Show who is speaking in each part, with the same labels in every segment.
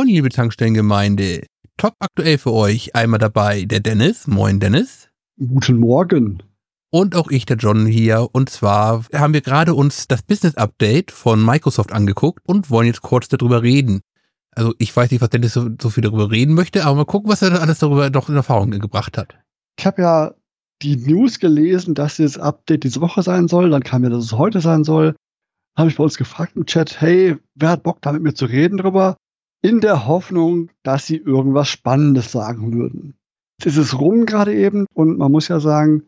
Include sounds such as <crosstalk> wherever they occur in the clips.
Speaker 1: Moin, liebe Tankstellengemeinde. Top aktuell für euch. Einmal dabei der Dennis. Moin, Dennis.
Speaker 2: Guten Morgen.
Speaker 1: Und auch ich, der John hier. Und zwar haben wir gerade uns das Business Update von Microsoft angeguckt und wollen jetzt kurz darüber reden. Also ich weiß nicht, was Dennis so, so viel darüber reden möchte, aber mal gucken, was er alles darüber noch in Erfahrung gebracht hat.
Speaker 2: Ich habe ja die News gelesen, dass das Update diese Woche sein soll. Dann kam ja, dass es heute sein soll. Habe ich bei uns gefragt im Chat, hey, wer hat Bock da mit mir zu reden drüber? In der Hoffnung, dass sie irgendwas Spannendes sagen würden. Es ist rum gerade eben und man muss ja sagen,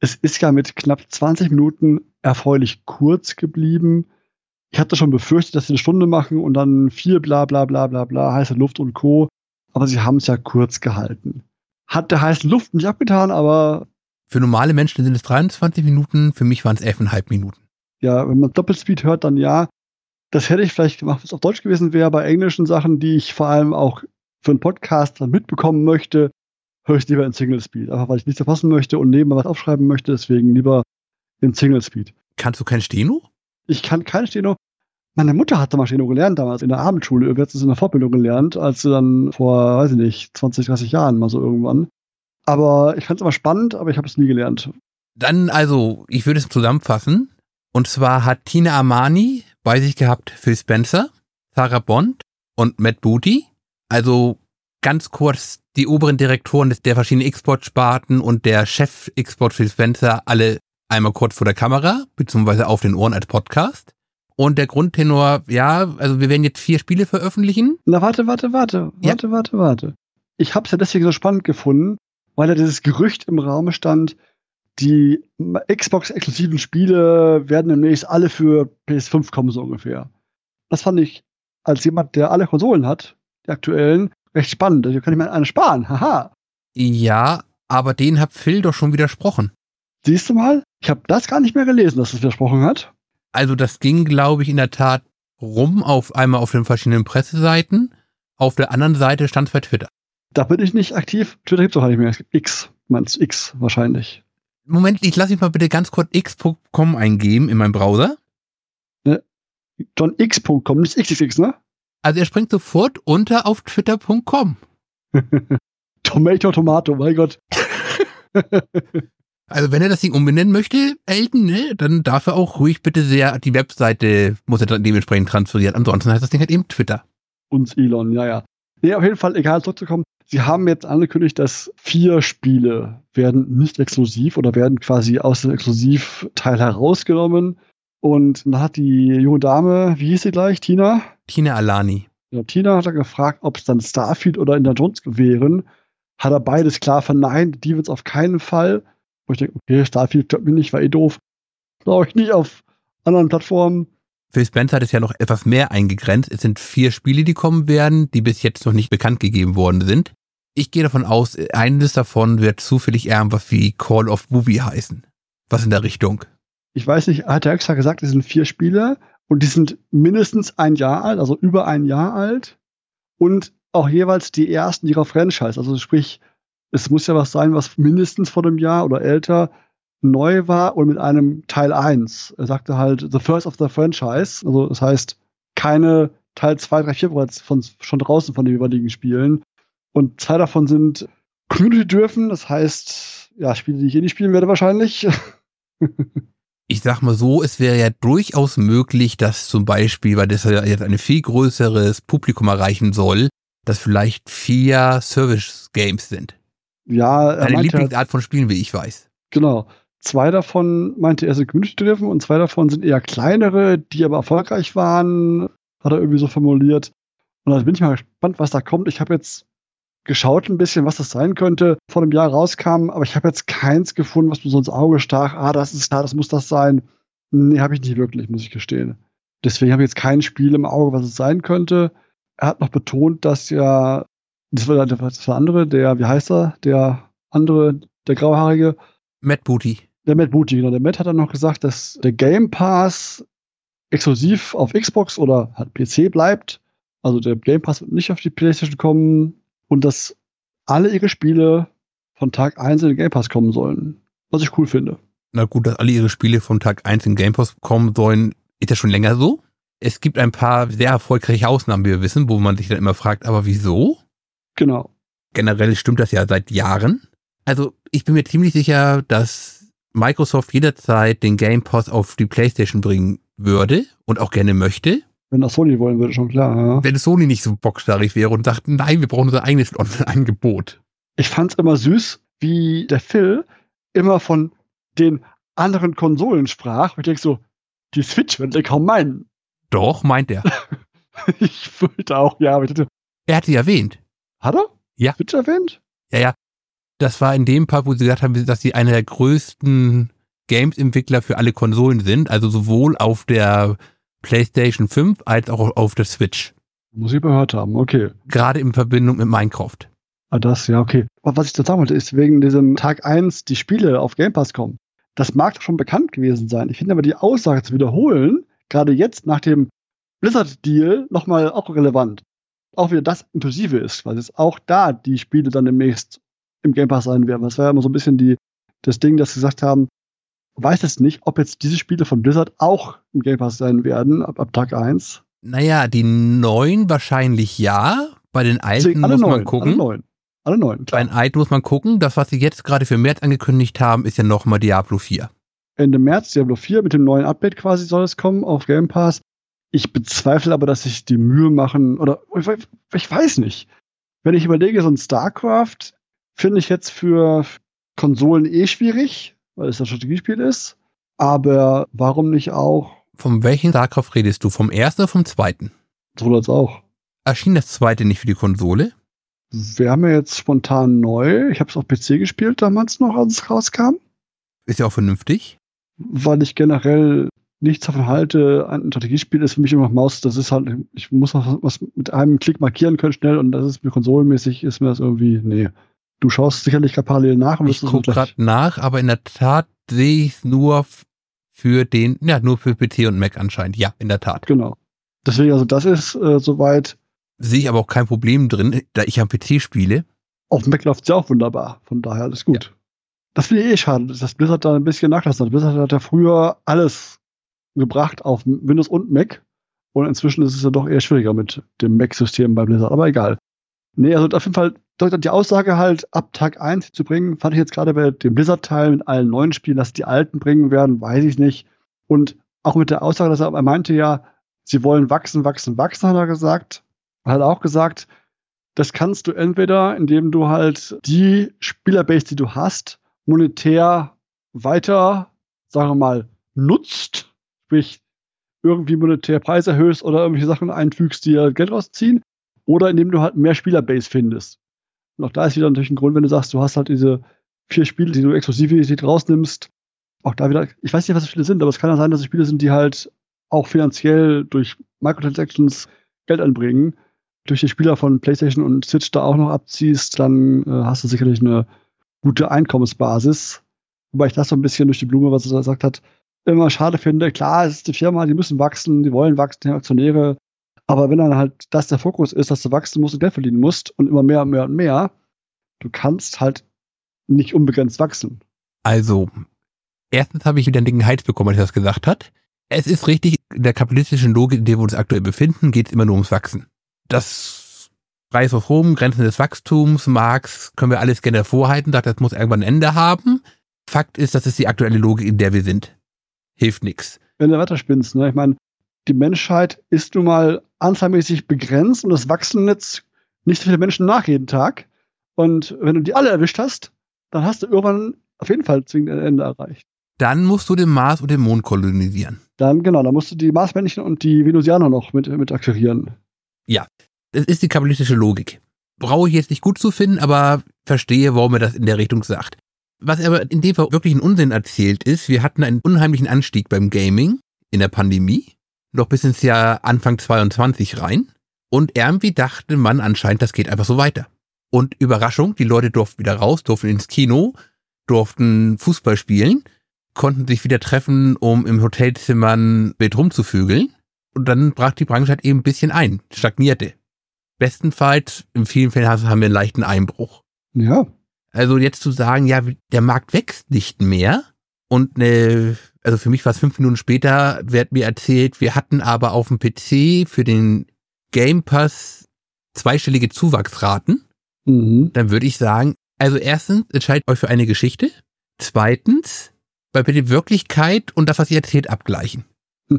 Speaker 2: es ist ja mit knapp 20 Minuten erfreulich kurz geblieben. Ich hatte schon befürchtet, dass sie eine Stunde machen und dann viel bla bla bla bla bla, heiße Luft und Co. Aber sie haben es ja kurz gehalten. Hat der heißen Luft nicht abgetan, aber.
Speaker 1: Für normale Menschen sind es 23 Minuten, für mich waren es 11,5 Minuten.
Speaker 2: Ja, wenn man Doppelspeed hört, dann ja. Das hätte ich vielleicht gemacht, wenn es auf Deutsch gewesen wäre. Bei englischen Sachen, die ich vor allem auch für einen Podcast dann mitbekommen möchte, höre ich lieber in Single Speed. Einfach weil ich nichts verpassen möchte und nebenbei was aufschreiben möchte, deswegen lieber in Single Speed.
Speaker 1: Kannst du kein Steno?
Speaker 2: Ich kann kein Steno. Meine Mutter hatte mal Steno gelernt damals in der Abendschule. Irgendwie hat sie es in der Fortbildung gelernt, als sie dann vor, weiß ich nicht, 20, 30 Jahren mal so irgendwann. Aber ich fand es immer spannend, aber ich habe es nie gelernt.
Speaker 1: Dann also, ich würde es zusammenfassen. Und zwar hat Tina Armani bei sich gehabt Phil Spencer, Sarah Bond und Matt Booty. Also ganz kurz die oberen Direktoren der verschiedenen Export-Sparten und der Chef Export Phil Spencer alle einmal kurz vor der Kamera, beziehungsweise auf den Ohren als Podcast. Und der Grundtenor, ja, also wir werden jetzt vier Spiele veröffentlichen.
Speaker 2: Na, warte, warte, warte,
Speaker 1: Ja.
Speaker 2: warte, warte, warte. Ich habe es ja deswegen so spannend gefunden, weil ja dieses Gerücht im Raum stand, die Xbox-exklusiven Spiele werden demnächst alle für PS5 kommen, so ungefähr. Das fand ich als jemand, der alle Konsolen hat, die aktuellen, recht spannend. Da kann ich mir eine sparen. Haha.
Speaker 1: Ja, aber den hat Phil doch schon widersprochen.
Speaker 2: Siehst du mal? Ich habe das gar nicht mehr gelesen, dass es widersprochen hat.
Speaker 1: Also das ging, glaube ich, in der Tat rum auf einmal auf den verschiedenen Presseseiten. Auf der anderen Seite stand es bei Twitter.
Speaker 2: Da bin ich nicht aktiv. Twitter gibt's auch gar nicht mehr. Es gibt X. Meinst X wahrscheinlich.
Speaker 1: Moment, ich lasse mich mal bitte ganz kurz x.com eingeben in meinem Browser.
Speaker 2: JohnX.com, nicht XXX, ne?
Speaker 1: Also er springt sofort unter auf twitter.com. <laughs>
Speaker 2: Tomato, Tomato, mein Gott. <laughs>
Speaker 1: Also wenn er das Ding umbenennen möchte, Elton, ne, dann darf er auch ruhig bitte sehr, die Webseite muss er dann dementsprechend transferieren. Ansonsten heißt das Ding halt eben Twitter.
Speaker 2: Uns Elon, ja, ja. Nee, auf jeden Fall, egal, zurückzukommen. Sie haben jetzt angekündigt, dass vier Spiele werden nicht exklusiv oder werden quasi aus dem Exklusivteil herausgenommen. Und dann hat die junge Dame, wie hieß sie gleich, Tina?
Speaker 1: Tina Alani.
Speaker 2: Ja, Tina hat er gefragt, ob es dann Starfield oder Indiana Jones wären. Hat er beides klar verneint. Die wird es auf keinen Fall. Wo ich denke, okay, Starfield glaubt mir nicht, war eh doof. Glaube ich nicht auf anderen Plattformen.
Speaker 1: Phil Spencer hat es ja noch etwas mehr eingegrenzt. Es sind vier Spiele, die kommen werden, die bis jetzt noch nicht bekannt gegeben worden sind. Ich gehe davon aus, eines davon wird zufällig irgendwas wie Call of Movie heißen. Was in der Richtung.
Speaker 2: Ich weiß nicht, hat er extra gesagt, es sind vier Spiele und die sind mindestens ein Jahr alt, also über ein Jahr alt. Und auch jeweils die ersten ihrer Franchise. Also sprich, es muss ja was sein, was mindestens vor einem Jahr oder älter neu war und mit einem Teil 1. Er sagte halt, the first of the franchise. Also das heißt, keine Teil 2, 3, 4 bereits von, schon draußen von den jeweiligen Spielen. Und zwei davon sind Community dürfen, das heißt, ja, Spiele, die ich eh nicht spielen werde wahrscheinlich. <laughs>
Speaker 1: Ich sag mal so, es wäre ja durchaus möglich, dass zum Beispiel, weil das ja jetzt ein viel größeres Publikum erreichen soll, dass vielleicht vier Service-Games sind.
Speaker 2: ja, er
Speaker 1: Eine
Speaker 2: meinte,
Speaker 1: Lieblingsart von Spielen, wie ich weiß.
Speaker 2: genau. Zwei davon meinte er sind Community dürfen und zwei davon sind eher kleinere, die aber erfolgreich waren, hat er irgendwie so formuliert. Und da bin ich mal gespannt, was da kommt. Ich habe jetzt geschaut ein bisschen, was das sein könnte, vor einem Jahr rauskam, aber ich habe jetzt keins gefunden, was mir so ins Auge stach. Ah, das ist klar, das muss das sein. Nee, habe ich nicht wirklich, muss ich gestehen. Deswegen habe ich jetzt kein Spiel im Auge, was es sein könnte. Er hat noch betont, dass ja, das war der andere, der, wie heißt er? Der andere, der grauhaarige,
Speaker 1: Matt Booty.
Speaker 2: Der Matt Booty, genau. Der Matt hat dann noch gesagt, dass der Game Pass exklusiv auf Xbox oder halt PC bleibt. Also der Game Pass wird nicht auf die PlayStation kommen und dass alle ihre Spiele von Tag 1 in den Game Pass kommen sollen. Was ich cool finde.
Speaker 1: Na gut, dass alle ihre Spiele vom Tag 1 in Game Pass kommen sollen, ist ja schon länger so. Es gibt ein paar sehr erfolgreiche Ausnahmen, wie wir wissen, wo man sich dann immer fragt, aber wieso?
Speaker 2: Genau.
Speaker 1: Generell stimmt das ja seit Jahren. Also ich bin mir ziemlich sicher, dass Microsoft jederzeit den Game Pass auf die PlayStation bringen würde und auch gerne möchte.
Speaker 2: Wenn das Sony wollen würde, schon klar. Ja.
Speaker 1: Wenn Sony nicht so bockstarrig wäre und sagt, nein, wir brauchen unser eigenes <laughs> Online-Angebot.
Speaker 2: Ich fand's immer süß, wie der Phil immer von den anderen Konsolen sprach. Und ich denke so, die Switch wird er kaum meinen.
Speaker 1: Doch, meint er. <laughs>
Speaker 2: ich wollte auch, ja, aber ich dachte,
Speaker 1: Er hat sie erwähnt.
Speaker 2: hat er?
Speaker 1: Ja.
Speaker 2: Switch erwähnt?
Speaker 1: Ja, ja. Das war in dem Part, wo sie gesagt haben, dass sie einer der größten Games-Entwickler für alle Konsolen sind, also sowohl auf der PlayStation 5 als auch auf der Switch.
Speaker 2: Muss ich gehört haben, okay.
Speaker 1: Gerade in Verbindung mit Minecraft.
Speaker 2: Ah, das, ja, okay. Aber was ich dazu sagen wollte, ist wegen diesem Tag 1 die Spiele auf Game Pass kommen. Das mag doch schon bekannt gewesen sein. Ich finde aber die Aussage zu wiederholen, gerade jetzt nach dem Blizzard-Deal, nochmal auch relevant. Auch wieder das inklusive ist, weil es auch da die Spiele dann demnächst im Game Pass sein werden. Das war ja immer so ein bisschen die, das Ding, dass sie gesagt haben, weiß es nicht, ob jetzt diese Spiele von Blizzard auch im Game Pass sein werden, ab, ab Tag 1.
Speaker 1: Naja, die neuen wahrscheinlich ja. Bei den alten
Speaker 2: Deswegen
Speaker 1: muss man
Speaker 2: neun, Alle
Speaker 1: gucken.
Speaker 2: neun. Alle neun,
Speaker 1: Bei
Speaker 2: klar.
Speaker 1: den alten muss man gucken. Das, was sie jetzt gerade für März angekündigt haben, ist ja nochmal Diablo 4.
Speaker 2: Ende März Diablo 4 mit dem neuen Update quasi soll es kommen auf Game Pass. Ich bezweifle aber, dass sich die Mühe machen, oder ich, ich weiß nicht. Wenn ich überlege, so ein StarCraft finde ich jetzt für Konsolen eh schwierig, weil es ein Strategiespiel ist. Aber warum nicht auch,
Speaker 1: Von welchen StarCraft redest du? Vom ersten oder vom zweiten?
Speaker 2: so als auch.
Speaker 1: Erschien das zweite nicht für die Konsole?
Speaker 2: Wir haben ja jetzt spontan neu. Ich habe es auf PC gespielt damals noch, als es rauskam,
Speaker 1: Ist ja auch vernünftig.
Speaker 2: weil ich generell nichts davon halte. Ein Strategiespiel ist für mich immer noch Maus. Das ist halt, ich muss was mit einem Klick markieren können schnell und das ist mir konsolenmäßig, ist mir das irgendwie, nee. Du schaust sicherlich gerade parallel nach und
Speaker 1: Ich gucke gerade nach, aber in der Tat sehe ich es nur für den, ja, nur für PC und Mac anscheinend. Ja, in der Tat.
Speaker 2: Genau. Deswegen, also das ist äh, soweit.
Speaker 1: Sehe ich aber auch kein Problem drin, da ich am PC spiele.
Speaker 2: Auf Mac läuft es ja auch wunderbar. Von daher alles gut. Das finde ich eh schade, dass Blizzard da ein bisschen nachlassen hat. Blizzard hat ja früher alles gebracht auf Windows und Mac. Und inzwischen ist es ja doch eher schwieriger mit dem Mac-System bei Blizzard. Aber egal. Nee, also auf jeden Fall die Aussage halt ab Tag 1 zu bringen, fand ich jetzt gerade bei dem Blizzard-Teil mit allen neuen Spielen, dass die alten bringen werden, weiß ich nicht. Und auch mit der Aussage, dass er, er meinte ja, sie wollen wachsen, wachsen, wachsen, hat er gesagt. Er hat auch gesagt, das kannst du entweder, indem du halt die Spielerbase, die du hast, monetär weiter, sagen wir mal, nutzt, sprich irgendwie monetär Preise erhöhst oder irgendwelche Sachen einfügst, die Geld rausziehen, oder indem du halt mehr Spielerbase findest. Und auch da ist wieder natürlich ein Grund, wenn du sagst, du hast halt diese vier Spiele, die du Exklusivität rausnimmst. Auch da wieder, ich weiß nicht, was das Spiele sind, aber es kann ja sein, dass es Spiele sind, die halt auch finanziell durch Microtransactions Geld anbringen. Durch die Spieler von PlayStation und Switch da auch noch abziehst, dann äh, hast du sicherlich eine gute Einkommensbasis. Wobei ich das so ein bisschen durch die Blume, was er da gesagt hat, immer schade finde. Klar, es ist die Firma, die müssen wachsen, die wollen wachsen, die Aktionäre. Aber wenn dann halt das der Fokus ist, dass du wachsen musst und Geld verdienen musst und immer mehr und mehr und mehr, du kannst halt nicht unbegrenzt wachsen.
Speaker 1: Also, erstens habe ich wieder einen dicken Heiz bekommen, als er das gesagt hat. Es ist richtig, in der kapitalistischen Logik, in der wir uns aktuell befinden, geht es immer nur ums Wachsen. Das Preis auf Rom, Grenzen des Wachstums, Marx, können wir alles gerne hervorhalten, sagt, das muss irgendwann ein Ende haben. Fakt ist, das ist die aktuelle Logik, in der wir sind. Hilft nix.
Speaker 2: Wenn du weiterspinnst, ne? Ich meine, die Menschheit ist nun mal anzahlmäßig begrenzt und es wachsen jetzt nicht so viele Menschen nach jeden Tag. Und wenn du die alle erwischt hast, dann hast du irgendwann auf jeden Fall zwingend ein Ende erreicht.
Speaker 1: Dann musst du den Mars und den Mond kolonisieren.
Speaker 2: Dann, genau, dann musst du die Marsmännchen und die Venusianer noch mit, mit akquirieren.
Speaker 1: Das ist die kapitalistische Logik. Brauche ich jetzt nicht gut zu finden, aber verstehe, warum er das in der Richtung sagt. Was er aber in dem Fall wirklich einen Unsinn erzählt ist, wir hatten einen unheimlichen Anstieg beim Gaming in der Pandemie, noch bis ins Jahr Anfang 22 rein. Und irgendwie dachte man anscheinend, das geht einfach so weiter. Und Überraschung, die Leute durften wieder raus, durften ins Kino, durften Fußball spielen, konnten sich wieder treffen, um im Hotelzimmer ein Bild rumzufügeln. Und dann brach die Branche halt eben ein bisschen ein, stagnierte. Bestenfalls, in vielen Fällen haben wir einen leichten Einbruch.
Speaker 2: Ja,
Speaker 1: Also jetzt zu sagen, ja, der Markt wächst nicht mehr und eine, also für mich war es fünf Minuten später, wird mir erzählt, wir hatten aber auf dem PC für den Game Pass zweistellige Zuwachsraten.
Speaker 2: Mhm.
Speaker 1: Dann würde ich sagen, also erstens, entscheidet euch für eine Geschichte. Zweitens, bei bitte Wirklichkeit und das, was ihr erzählt, abgleichen. <laughs>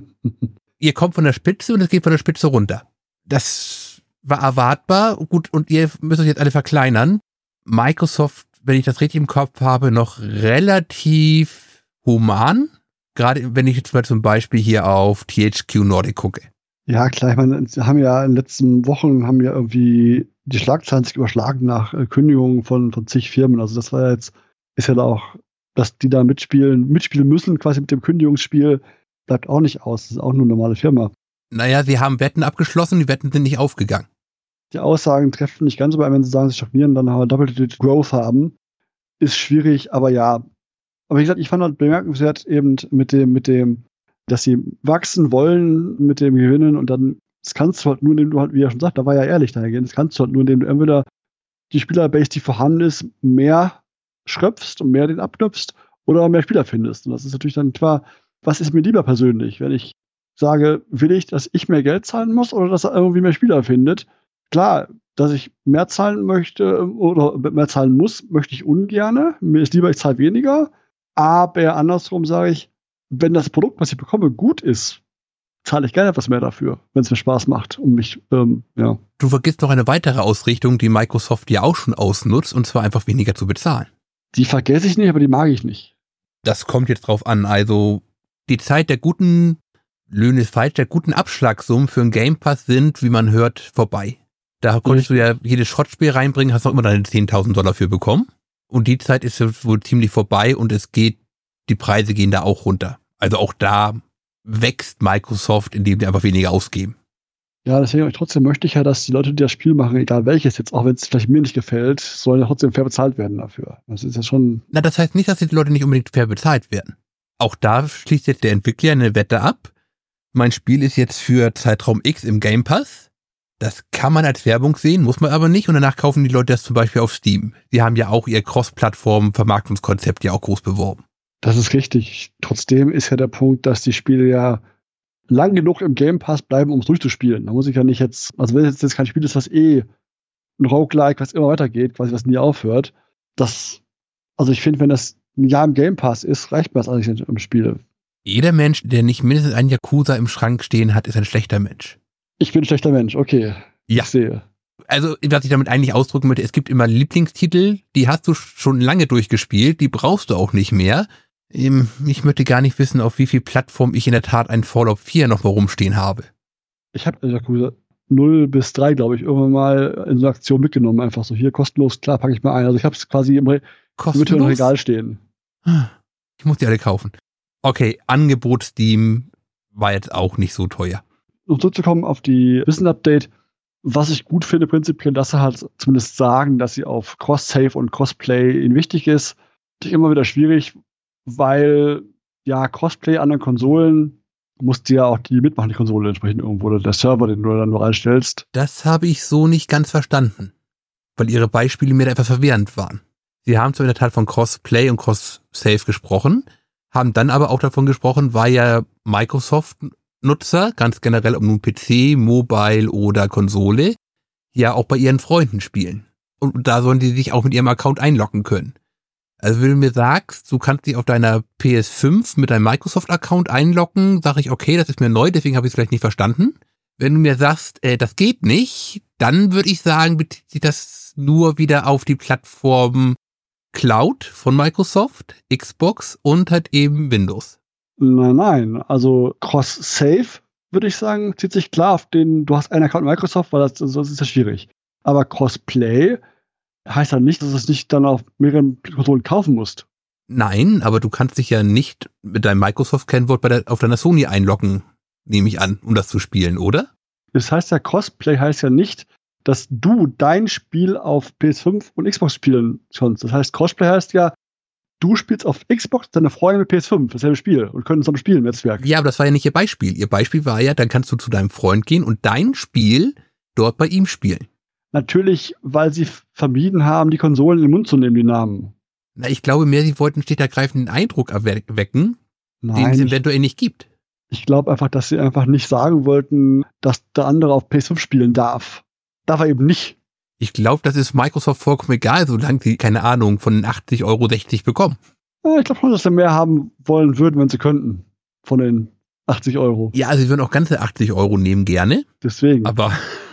Speaker 1: ihr kommt von der Spitze und es geht von der Spitze runter. Das war erwartbar. Gut, und ihr müsst euch jetzt alle verkleinern. Microsoft, wenn ich das richtig im Kopf habe, noch relativ human. Gerade wenn ich jetzt mal zum Beispiel hier auf THQ Nordic gucke.
Speaker 2: Ja, klar, ich meine, sie haben ja in den letzten Wochen haben ja irgendwie die Schlagzeilen sich überschlagen nach äh, Kündigungen von, von zig Firmen. Also das war ja jetzt, ist ja da auch, dass die da mitspielen, mitspielen müssen, quasi mit dem Kündigungsspiel, bleibt auch nicht aus. Das ist auch nur eine normale Firma.
Speaker 1: Naja, sie haben Wetten abgeschlossen, die Wetten sind nicht aufgegangen.
Speaker 2: Die Aussagen treffen nicht ganz, aber wenn sie sagen, sie stagnieren, dann haben wir Double-Digit Growth haben. Ist schwierig, aber ja. Aber wie gesagt, ich fand halt bemerkenswert eben mit dem, mit dem, dass sie wachsen wollen mit dem Gewinnen und dann, das kannst du halt nur, indem du halt, wie er schon sagt, da war ja ehrlich dahingehend, das kannst du halt nur, indem du entweder die Spielerbase, die vorhanden ist, mehr schröpfst und mehr den abknüpfst oder mehr Spieler findest. Und das ist natürlich dann klar, was ist mir lieber persönlich, wenn ich sage, will ich, dass ich mehr Geld zahlen muss oder dass er irgendwie mehr Spieler findet? Klar, dass ich mehr zahlen möchte oder mehr zahlen muss, möchte ich ungerne. Mir ist lieber, ich zahle weniger. Aber andersrum sage ich, wenn das Produkt, was ich bekomme, gut ist, zahle ich gerne etwas mehr dafür, wenn es mir Spaß macht und mich, ähm, ja.
Speaker 1: Du vergisst noch eine weitere Ausrichtung, die Microsoft ja auch schon ausnutzt, und zwar einfach weniger zu bezahlen.
Speaker 2: Die vergesse ich nicht, aber die mag ich nicht.
Speaker 1: Das kommt jetzt drauf an. Also die Zeit der guten Löhne ist falsch, der guten Abschlagssummen für einen Game Pass sind, wie man hört, vorbei. Da konntest du ja jedes Schrottspiel reinbringen, hast noch immer deine 10.000 Dollar für bekommen. Und die Zeit ist wohl ziemlich vorbei und es geht, die Preise gehen da auch runter. Also auch da wächst Microsoft, indem die einfach weniger ausgeben.
Speaker 2: Ja, deswegen trotzdem möchte ich ja, dass die Leute, die das Spiel machen, egal welches jetzt, auch wenn es vielleicht mir nicht gefällt, sollen ja trotzdem fair bezahlt werden dafür. Das ist ja schon.
Speaker 1: Na, das heißt nicht, dass die Leute nicht unbedingt fair bezahlt werden. Auch da schließt jetzt der Entwickler eine Wette ab. Mein Spiel ist jetzt für Zeitraum X im Game Pass. Das kann man als Werbung sehen, muss man aber nicht. Und danach kaufen die Leute das zum Beispiel auf Steam. Die haben ja auch ihr Cross-Plattform-Vermarktungskonzept ja auch groß beworben.
Speaker 2: Das ist richtig. Trotzdem ist ja der Punkt, dass die Spiele ja lang genug im Game Pass bleiben, um es durchzuspielen. Da muss ich ja nicht jetzt, also wenn es jetzt kein Spiel ist, was eh ein Roguelike, was immer weitergeht, quasi was nie aufhört, das, also ich finde, wenn das ein Jahr im Game Pass ist, reicht mir das eigentlich nicht im Spiel.
Speaker 1: Jeder Mensch, der nicht mindestens einen Yakuza im Schrank stehen hat, ist ein schlechter Mensch.
Speaker 2: Ich bin ein schlechter Mensch, okay.
Speaker 1: Ja.
Speaker 2: Ich sehe.
Speaker 1: Also, was ich damit eigentlich ausdrücken möchte, es gibt immer Lieblingstitel, die hast du schon lange durchgespielt, die brauchst du auch nicht mehr. Ähm, Ich möchte gar nicht wissen, auf wie viel Plattform ich in der Tat ein Fallout 4 noch mal rumstehen habe.
Speaker 2: Ich habe Yakuza 0 bis 3, glaube ich, irgendwann mal in so einer Aktion mitgenommen. Einfach so hier kostenlos, klar, packe ich mal ein. Also ich habe es quasi im Re Mitte im
Speaker 1: Kostenlos?
Speaker 2: Regal stehen.
Speaker 1: Ich muss die alle kaufen. Okay, Angebot Steam war jetzt auch nicht so teuer.
Speaker 2: Um zurückzukommen auf die Wissen-Update, was ich gut finde prinzipiell, dass sie halt zumindest sagen, dass sie auf Cross-Save und Crossplay ihnen wichtig ist. Natürlich immer wieder schwierig, weil ja Crossplay an den Konsolen musst du ja auch die mitmachen, die Konsole entsprechend irgendwo oder der Server, den du dann nur reinstellst.
Speaker 1: Das habe ich so nicht ganz verstanden, weil ihre Beispiele mir da etwas verwirrend waren. Sie haben zwar in der Tat von Crossplay und Cross-Save gesprochen, haben dann aber auch davon gesprochen, weil ja Microsoft-Nutzer, ganz generell ob nun PC, Mobile oder Konsole, ja auch bei ihren Freunden spielen. Und da sollen die sich auch mit ihrem Account einloggen können. Also wenn du mir sagst, du kannst dich auf deiner PS5 mit deinem Microsoft-Account einloggen, sage ich, okay, das ist mir neu, deswegen habe ich es vielleicht nicht verstanden. Wenn du mir sagst, äh, das geht nicht, dann würde ich sagen, bezieht sich das nur wieder auf die Plattform Cloud von Microsoft, Xbox und halt eben Windows.
Speaker 2: Nein, nein, also Cross-Save würde ich sagen, zieht sich klar auf den, du hast einen Account Microsoft, weil das, das ist ja schwierig. Aber Crossplay heißt ja nicht, dass du es nicht dann auf mehreren Konsolen kaufen musst.
Speaker 1: Nein, aber du kannst dich ja nicht mit deinem Microsoft-Kennwort auf deiner Sony einloggen, nehme ich an, um das zu spielen, oder?
Speaker 2: Das heißt ja, Crossplay heißt ja nicht, dass du dein Spiel auf PS5 und Xbox spielen kannst. Das heißt, Crossplay heißt ja, du spielst auf Xbox, deine Freunde mit PS5, dasselbe Spiel und können zusammen spielen im Netzwerk.
Speaker 1: Ja, aber das war ja nicht ihr Beispiel. Ihr Beispiel war ja, dann kannst du zu deinem Freund gehen und dein Spiel dort bei ihm spielen.
Speaker 2: Natürlich, weil sie vermieden haben, die Konsolen in den Mund zu nehmen, die Namen.
Speaker 1: Na, ich glaube mehr, sie wollten steht ergreifenden Eindruck erwecken, den es eventuell nicht gibt.
Speaker 2: ich glaube einfach, dass sie einfach nicht sagen wollten, dass der andere auf PS5 spielen darf. Darf er eben nicht.
Speaker 1: Ich glaube, das ist Microsoft vollkommen egal, solange sie, keine Ahnung, von den 80 Euro 60 bekommen.
Speaker 2: Ja, ich glaube schon, dass sie mehr haben wollen würden, wenn sie könnten. Von den 80 Euro.
Speaker 1: Ja, sie würden auch ganze 80 Euro nehmen, gerne.
Speaker 2: Deswegen.
Speaker 1: Aber <laughs>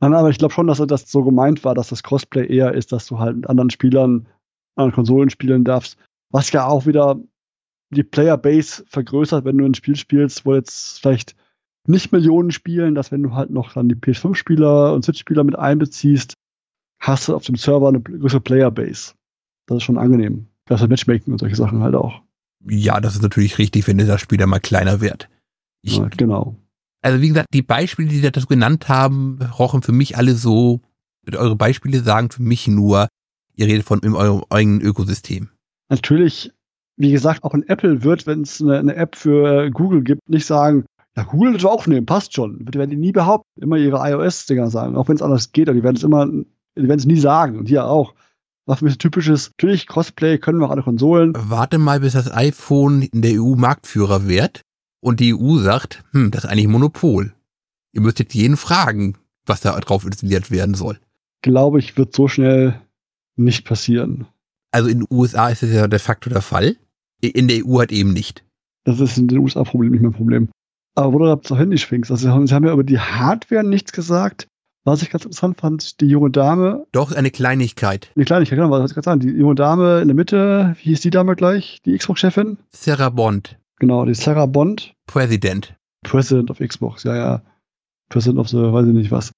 Speaker 2: Nein, aber ich glaube schon, dass das so gemeint war, dass das Crossplay eher ist, dass du halt mit anderen Spielern, anderen Konsolen spielen darfst. Was ja auch wieder die Playerbase vergrößert, wenn du ein Spiel spielst, wo jetzt vielleicht nicht Millionen spielen, dass wenn du halt noch dann die PS5-Spieler und Switch-Spieler mit einbeziehst, hast du auf dem Server eine größere Playerbase. Das ist schon angenehm. Das ist Matchmaking und solche Sachen halt auch.
Speaker 1: ja, das ist natürlich richtig, wenn dieser Spieler mal kleiner wird. Ich,
Speaker 2: Ja, genau.
Speaker 1: also wie gesagt, die Beispiele, die Sie dazu genannt haben, rochen für mich alle so, eure Beispiele sagen für mich nur, ihr redet von in eurem eigenen Ökosystem.
Speaker 2: Natürlich, wie gesagt, auch in Apple wird, wenn es eine, eine App für äh, Google gibt, nicht sagen, ja, Google wird auch nehmen, passt schon. Die werden die nie behaupten, immer ihre iOS-Dinger sagen, auch wenn es anders geht, aber die werden es immer, die werden es nie sagen und hier auch. Was für mich typisches, natürlich, Crossplay können wir auch alle Konsolen.
Speaker 1: Warte mal, bis das iPhone in der EU Marktführer wird und die EU sagt, hm, das ist eigentlich Monopol. Ihr müsst jetzt jeden fragen, was da drauf installiert werden soll.
Speaker 2: Glaube ich, wird so schnell nicht passieren.
Speaker 1: Also in den USA ist es ja de facto der Fall. In der EU halt eben nicht.
Speaker 2: Das ist in den USA-Problem nicht mein Problem. Aber wo du da zur Handy schwingst, also sie haben, sie haben ja über die Hardware nichts gesagt. Was ich ganz interessant fand, die junge Dame,
Speaker 1: Doch eine Kleinigkeit.
Speaker 2: eine Kleinigkeit, genau, was ich gerade sagen, die junge Dame in der Mitte, wie hieß die Dame gleich? Die Xbox-Chefin?
Speaker 1: Sarah Bond,
Speaker 2: Genau, die Sarah Bond,
Speaker 1: President.
Speaker 2: President of Xbox, ja, ja. President of the, weiß ich nicht was.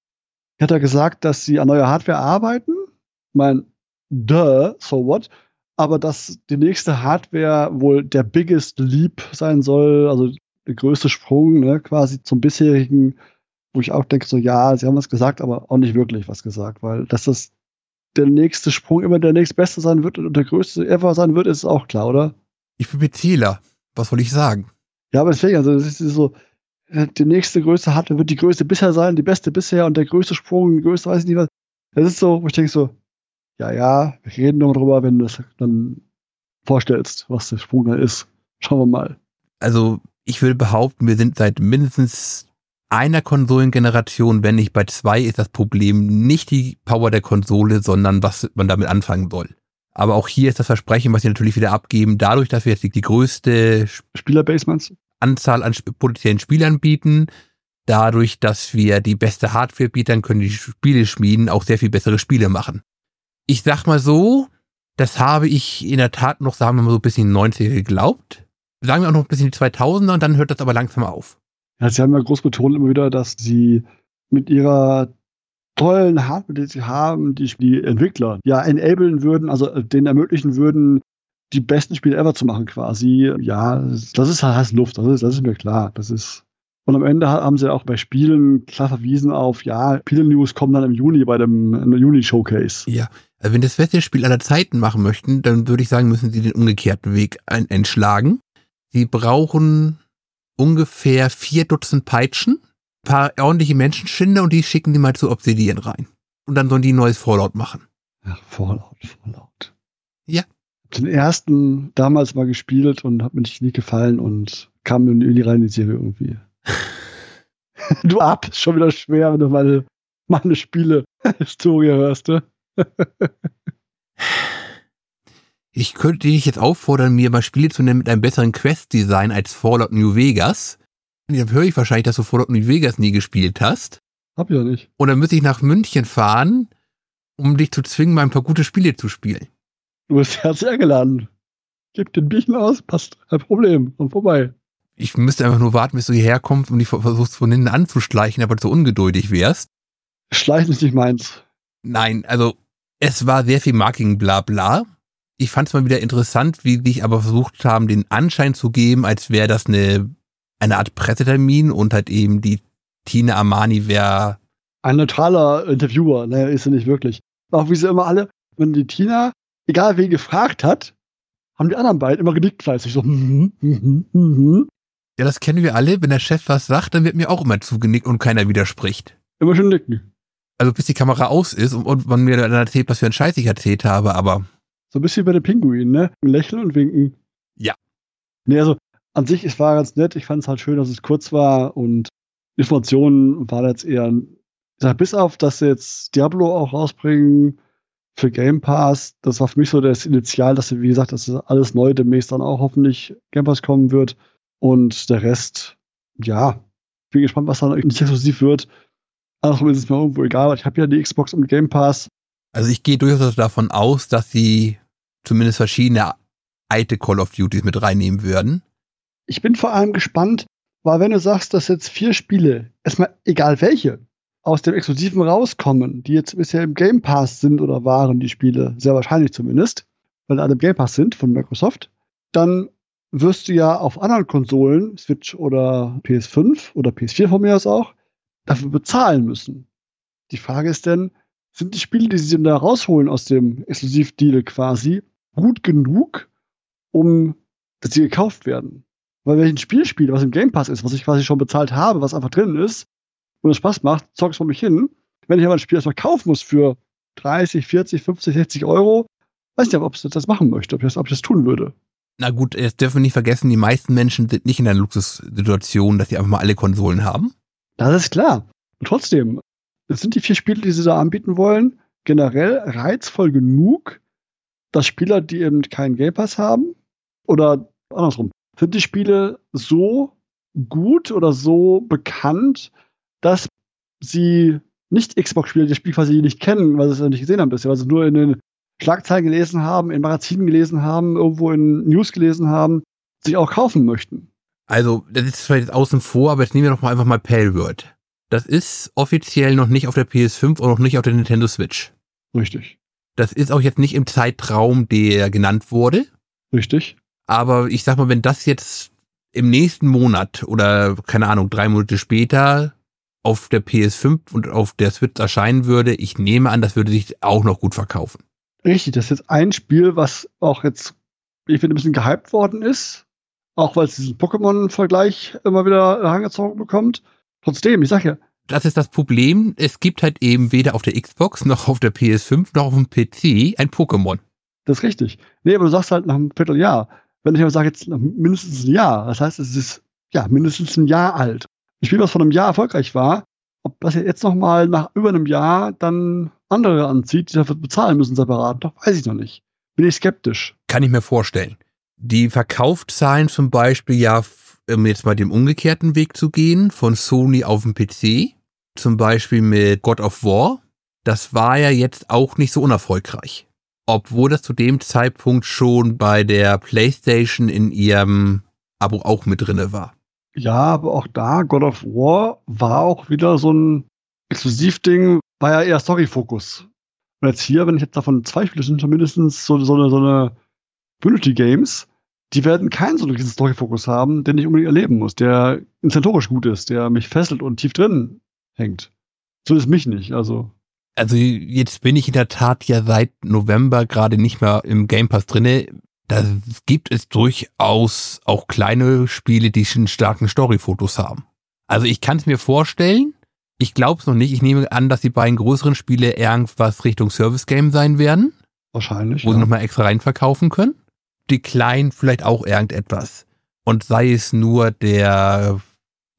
Speaker 2: Die hat ja gesagt, dass sie an neuer Hardware arbeiten. Ich meine, duh, so what? Aber dass die nächste Hardware wohl der biggest leap sein soll, also der größte Sprung, ne, quasi zum bisherigen, wo ich auch denke, so, ja, sie haben was gesagt, aber auch nicht wirklich was gesagt, weil dass das der nächste Sprung immer der nächstbeste sein wird und der größte ever sein wird, ist auch klar, oder?
Speaker 1: Ich bin Bezähler. Was soll ich sagen?
Speaker 2: Ja, aber deswegen, also das ist so, äh, die nächste größte Hardware wird die größte bisher sein, die beste bisher und der größte Sprung, die größte, weiß ich nicht was. Das ist so, wo ich denke so, ja, ja, wir reden nur drüber, wenn du das dann vorstellst, was der Sprung da ist. Schauen wir mal.
Speaker 1: Also ich würde behaupten, wir sind seit mindestens einer Konsolengeneration, wenn nicht bei zwei, ist das Problem nicht die Power der Konsole, sondern was man damit anfangen soll. Aber auch hier ist das Versprechen, was sie natürlich wieder abgeben, dadurch, dass wir jetzt die größte
Speaker 2: Spielerbase meinst du?
Speaker 1: Anzahl an potenziellen Spielern bieten, dadurch, dass wir die beste Hardware bieten, können die Spiele schmieden, auch sehr viel bessere Spiele machen. Ich sag mal so, das habe ich in der Tat noch, sagen wir mal so ein bisschen in den 90er geglaubt. Sagen wir auch noch ein bisschen die 2000er und dann hört das aber langsam auf.
Speaker 2: Ja, sie haben ja groß betont immer wieder, dass sie mit ihrer tollen Hardware, die sie haben, die, die Entwickler ja enablen würden, also äh, denen ermöglichen würden, die besten Spiele ever zu machen quasi. Ja, das ist halt heiß Luft, das ist, das ist mir klar. Das ist und am Ende haben sie auch bei Spielen klar verwiesen auf, ja, Spiele-News kommen dann im Juni bei dem Juni-Showcase.
Speaker 1: Ja. Also wenn das beste Spiel aller Zeiten machen möchten, dann würde ich sagen, müssen sie den umgekehrten Weg ein entschlagen. Sie brauchen ungefähr vier Dutzend Peitschen, paar ordentliche Menschenschinder und die schicken die mal zu Obsidian rein. Und dann sollen die ein neues Fallout machen.
Speaker 2: Ach, Fallout, Fallout.
Speaker 1: Ja.
Speaker 2: Den ersten damals mal gespielt und hat mir nicht, nicht gefallen und kam in rein in die Serie irgendwie. <laughs> du ab, ist schon wieder schwer, wenn du meine, meine Spiele-Historie hörst, ne? <laughs>
Speaker 1: Ich könnte dich jetzt auffordern, mir mal Spiele zu nennen mit einem besseren Quest-Design als Fallout New Vegas. Und dann höre ich wahrscheinlich, dass du Fallout New Vegas nie gespielt hast.
Speaker 2: Hab ich ja nicht.
Speaker 1: Und dann müsste ich nach München fahren, um dich zu zwingen, mal ein paar gute Spiele zu spielen.
Speaker 2: Du bist <laughs> herzlich eingeladen. Gib den Bierchen aus, passt, kein Problem, und vorbei.
Speaker 1: Ich müsste einfach nur warten, bis du hierher kommst und dich versuchst von hinten anzuschleichen, aber du so ungeduldig wärst.
Speaker 2: Schleichen ist nicht meins.
Speaker 1: Nein, also es war sehr viel Marketing, bla bla. Ich fand es mal wieder interessant, wie sich aber versucht haben, den Anschein zu geben, als wäre das eine, eine Art Pressetermin und halt eben die Tina Armani wäre,
Speaker 2: Ein neutraler Interviewer, naja, ist er nicht wirklich. Auch wie sie immer alle, wenn die Tina, egal wen gefragt hat, haben die anderen beiden immer genickt fleißig. So, mhm, mhm, mhm.
Speaker 1: ja, das kennen wir alle, wenn der Chef was sagt, dann wird mir auch immer zugenickt und keiner widerspricht.
Speaker 2: Immer schön nicken.
Speaker 1: Also bis die Kamera aus ist und, und man mir dann erzählt, was für einen Scheiß ich erzählt habe, aber
Speaker 2: So ein bisschen wie bei den Pinguinen, ne? Lächeln und winken.
Speaker 1: Ja.
Speaker 2: Nee, also an sich, es war ganz nett. Ich fand es halt schön, dass es kurz war und Informationen waren jetzt eher, ich sag, bis auf, dass sie jetzt Diablo auch rausbringen für Game Pass. Das war für mich so das Initial, dass sie, wie gesagt, dass alles neu demnächst dann auch hoffentlich Game Pass kommen wird. Und der Rest, ja, bin gespannt, was dann nicht exklusiv wird. Andersrum ist es mir irgendwo egal, weil ich habe ja die Xbox und Game Pass.
Speaker 1: Also ich gehe durchaus davon aus, dass sie zumindest verschiedene alte Call of Duties mit reinnehmen würden.
Speaker 2: Ich bin vor allem gespannt, weil wenn du sagst, dass jetzt vier Spiele, erstmal egal welche, aus dem Exklusiven rauskommen, die jetzt bisher im Game Pass sind oder waren, die Spiele, sehr wahrscheinlich zumindest, weil alle im Game Pass sind von Microsoft, dann wirst du ja auf anderen Konsolen, Switch oder PS5 oder PS4 von mir aus auch, dafür bezahlen müssen. Die Frage ist denn, sind die Spiele, die sie da rausholen aus dem Exklusivdeal quasi, gut genug, um dass sie gekauft werden? Weil wenn ich ein Spiel spiele, was im Game Pass ist, was ich quasi schon bezahlt habe, was einfach drin ist, und es Spaß macht, zock es vor mich hin. Wenn ich aber ein Spiel erstmal kaufen muss für 30, 40, 50, 60 Euro, weiß nicht, ob ich das machen möchte, ob ich das, ob ich das tun würde.
Speaker 1: Na gut, jetzt dürfen wir nicht vergessen, die meisten Menschen sind nicht in der Luxussituation, dass sie einfach mal alle Konsolen haben.
Speaker 2: Das ist klar. Und trotzdem, es sind die vier Spiele, die sie da anbieten wollen, generell reizvoll genug, dass Spieler, die eben keinen Game Pass haben, oder andersrum, sind die Spiele so gut oder so bekannt, dass sie nicht Xbox-Spieler das Spiel quasi nicht kennen, weil sie es ja nicht gesehen haben bisher, weil sie nur in den Schlagzeilen gelesen haben, in Magazinen gelesen haben, irgendwo in News gelesen haben, sich auch kaufen möchten.
Speaker 1: Also, das ist vielleicht jetzt außen vor, aber jetzt nehmen wir doch mal einfach mal Palworld. Das ist offiziell noch nicht auf der PS5 und noch nicht auf der Nintendo Switch.
Speaker 2: Richtig.
Speaker 1: Das ist auch jetzt nicht im Zeitraum, der genannt wurde.
Speaker 2: Richtig.
Speaker 1: Aber ich sag mal, wenn das jetzt im nächsten Monat oder keine Ahnung, drei Monate später auf der PS5 und auf der Switch erscheinen würde, ich nehme an, das würde sich auch noch gut verkaufen.
Speaker 2: Richtig, das ist jetzt ein Spiel, was auch jetzt, ich finde, ein bisschen gehypt worden ist. Auch weil es diesen Pokémon-Vergleich immer wieder herangezogen bekommt. Trotzdem, ich sag ja.
Speaker 1: Das ist das Problem. Es gibt halt eben weder auf der Xbox noch auf der PS5 noch auf dem PC ein Pokémon.
Speaker 2: Das ist richtig. Nee, aber du sagst halt nach einem Vierteljahr. Wenn ich aber sage, jetzt mindestens ein Jahr, das heißt, es ist ja mindestens ein Jahr alt. Ein Spiel, was vor einem Jahr erfolgreich war, ob das jetzt nochmal nach über einem Jahr dann andere anzieht, die dafür bezahlen müssen separat, doch weiß ich noch nicht. Bin ich skeptisch.
Speaker 1: Kann ich mir vorstellen. Die Verkaufszahlen zum Beispiel ja, um jetzt mal dem umgekehrten Weg zu gehen, von Sony auf dem PC, zum Beispiel mit God of War, das war ja jetzt auch nicht so unerfolgreich obwohl das zu dem Zeitpunkt schon bei der PlayStation in ihrem Abo auch mit drinne war.
Speaker 2: Ja, aber auch da, God of War war auch wieder so ein Exklusivding, war ja eher Story-Fokus. Und jetzt hier, wenn ich jetzt davon zwei Spiele sind, zumindest so, so eine, so eine Community Games, die werden keinen so einen Story-Fokus haben, den ich unbedingt erleben muss, der inszentorisch gut ist, der mich fesselt und tief drin hängt. So ist mich nicht, also
Speaker 1: also jetzt bin ich in der Tat ja seit November gerade nicht mehr im Game Pass drinne. Da gibt es durchaus auch kleine Spiele, die schon starken Storyfotos haben. Also ich kann es mir vorstellen. Ich glaube es noch nicht. Ich nehme an, dass die beiden größeren Spiele irgendwas Richtung Service Game sein werden.
Speaker 2: Wahrscheinlich.
Speaker 1: Wo ja. sie nochmal extra reinverkaufen können. Die kleinen vielleicht auch irgendetwas. Und sei es nur der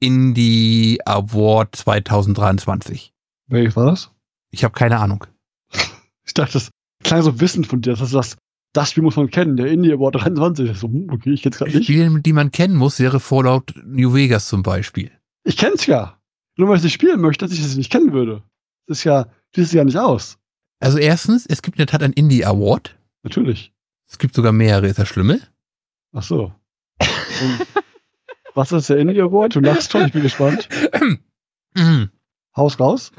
Speaker 1: Indie Award 2023.
Speaker 2: Welches war das?
Speaker 1: Ich habe keine Ahnung. <laughs>
Speaker 2: Ich dachte, das klang so wissend von dir, dass das, das Spiel muss man kennen, der Indie Award 23. So, hm, okay, ich kenn's gerade nicht.
Speaker 1: Spiele, die man kennen muss, wäre Fallout New Vegas zum Beispiel.
Speaker 2: Ich kenn's ja. Nur weil ich es nicht spielen möchte, dass ich es nicht kennen würde. Das ist ja, schließt ja nicht aus.
Speaker 1: Also erstens, es gibt in der Tat einen Indie Award.
Speaker 2: Natürlich.
Speaker 1: Es gibt sogar mehrere, ist das Schlimme?
Speaker 2: Ach so. was ist der Indie Award? Du lachst schon, ich bin gespannt. Haus raus.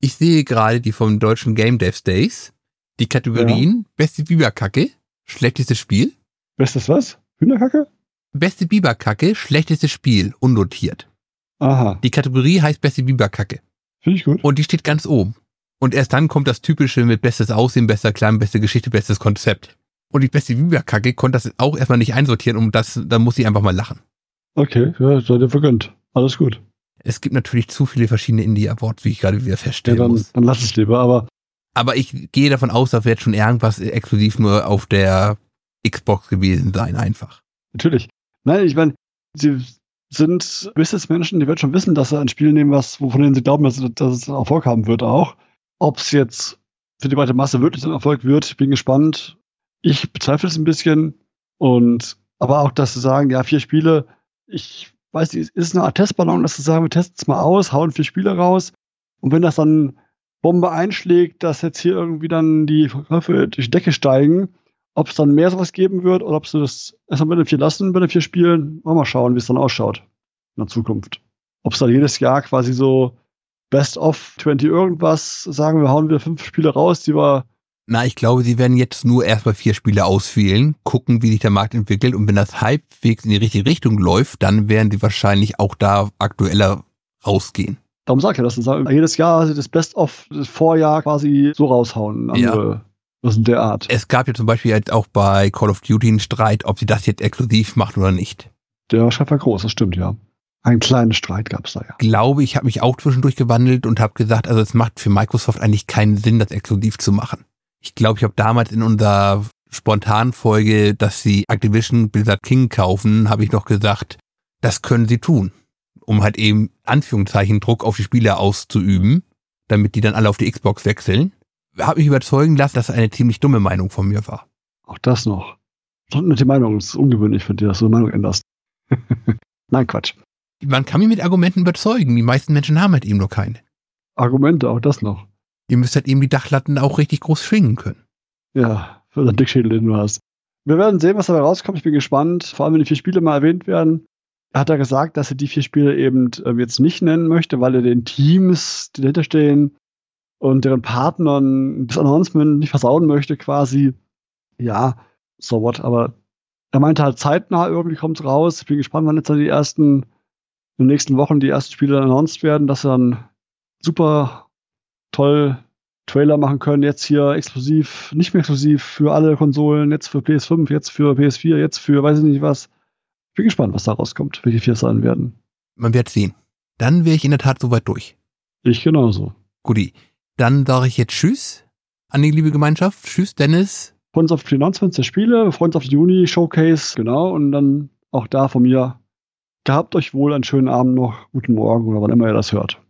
Speaker 1: Ich sehe gerade die vom deutschen Game Devs Days. Die Kategorien ja. Beste Biberkacke, schlechtestes Spiel.
Speaker 2: Bestes was? Hühnerkacke?
Speaker 1: Beste Biberkacke, schlechtestes Spiel, unnotiert.
Speaker 2: Aha.
Speaker 1: Die Kategorie heißt Beste Biberkacke.
Speaker 2: Finde ich gut.
Speaker 1: Und die steht ganz oben. Und erst dann kommt das Typische mit bestes Aussehen, bester Klein, beste Geschichte, bestes Konzept. Und die beste Biberkacke konnte das auch erstmal nicht einsortieren und das, da muss ich einfach mal lachen.
Speaker 2: Okay, ja, seid ihr vergönnt. Alles gut.
Speaker 1: Es gibt natürlich zu viele verschiedene Indie-Awards, wie ich gerade wieder feststellen ja,
Speaker 2: dann,
Speaker 1: muss.
Speaker 2: Dann lass es lieber, aber
Speaker 1: Aber ich gehe davon aus, dass wird schon irgendwas exklusiv nur auf der Xbox gewesen sein, einfach.
Speaker 2: Natürlich. Nein, ich meine, sie sind Businessmenschen, die werden schon wissen, dass sie ein Spiel nehmen, was, wovon denen sie glauben, dass, dass es Erfolg haben wird auch. Ob es jetzt für die breite Masse wirklich ein Erfolg wird, bin gespannt. Ich bezweifle es ein bisschen. Und aber auch, dass sie sagen, ja, vier Spiele, ich weiß nicht, ist eine Art Testballon, dass sie sagen, wir testen es mal aus, hauen vier Spiele raus. Und wenn das dann Bombe einschlägt, dass jetzt hier irgendwie dann die Verkäufe durch die Decke steigen, ob es dann mehr sowas geben wird oder ob sie das erstmal bei den vier lassen, bei den vier Spielen, mal schauen, wie es dann ausschaut in der Zukunft. Ob es dann jedes Jahr quasi so Best of 20 irgendwas sagen, wir hauen wieder fünf Spiele raus, die wir.
Speaker 1: Na, ich glaube, sie werden jetzt nur erstmal vier Spiele auswählen, gucken, wie sich der Markt entwickelt und wenn das halbwegs in die richtige Richtung läuft, dann werden sie wahrscheinlich auch da aktueller rausgehen.
Speaker 2: Darum sagt er das. Jedes Jahr das Best of das Vorjahr quasi so raushauen. Andere, ja. Was in der Art.
Speaker 1: Es gab ja zum Beispiel jetzt auch bei Call of Duty einen Streit, ob sie das jetzt exklusiv machen oder nicht.
Speaker 2: Der Streit war groß, das stimmt, ja. Einen kleinen Streit gab es da ja.
Speaker 1: Glaube ich, habe mich auch zwischendurch gewandelt und habe gesagt, also es macht für Microsoft eigentlich keinen Sinn, das exklusiv zu machen. Ich glaube, ich habe damals in unserer spontanen Folge, dass sie Activision Blizzard King kaufen, habe ich noch gesagt, das können sie tun um halt eben Anführungszeichen Druck auf die Spieler auszuüben, damit die dann alle auf die Xbox wechseln. Habe mich überzeugen lassen, dass das eine ziemlich dumme Meinung von mir war.
Speaker 2: Auch das noch. Die Meinung ist ungewöhnlich für dich, dass du die Meinung änderst. <laughs> Nein, Quatsch.
Speaker 1: Man kann mich mit Argumenten überzeugen. Die meisten Menschen haben halt eben nur keine.
Speaker 2: Argumente, auch das noch.
Speaker 1: Ihr müsst halt eben die Dachlatten auch richtig groß schwingen können.
Speaker 2: Ja, für den Dickschädel, den du hast. Wir werden sehen, was dabei rauskommt. Ich bin gespannt. Vor allem, wenn die vier Spiele mal erwähnt werden hat er gesagt, dass er die vier Spiele eben äh, jetzt nicht nennen möchte, weil er den Teams, die dahinter stehen und deren Partnern das Announcement nicht versauen möchte, quasi. Ja, so what, aber er meinte halt zeitnah irgendwie kommt es raus. Ich bin gespannt, wann jetzt dann die ersten, in den nächsten Wochen die ersten Spiele announced werden, dass sie dann super toll Trailer machen können. Jetzt hier exklusiv, nicht mehr exklusiv für alle Konsolen, jetzt für PS5, jetzt für PS4, jetzt für weiß ich nicht was. Bin gespannt, was da rauskommt, welche vier sein werden.
Speaker 1: Man wird sehen. Dann wäre ich in der Tat soweit durch.
Speaker 2: Ich genauso.
Speaker 1: Guti. Dann sage ich jetzt Tschüss an die liebe Gemeinschaft. Tschüss, Dennis.
Speaker 2: Freuen uns auf die 29. Spiele, freuen uns auf die Juni Showcase, genau. Und dann auch da von mir. Gehabt euch wohl einen schönen Abend noch, guten Morgen oder wann immer ihr das hört.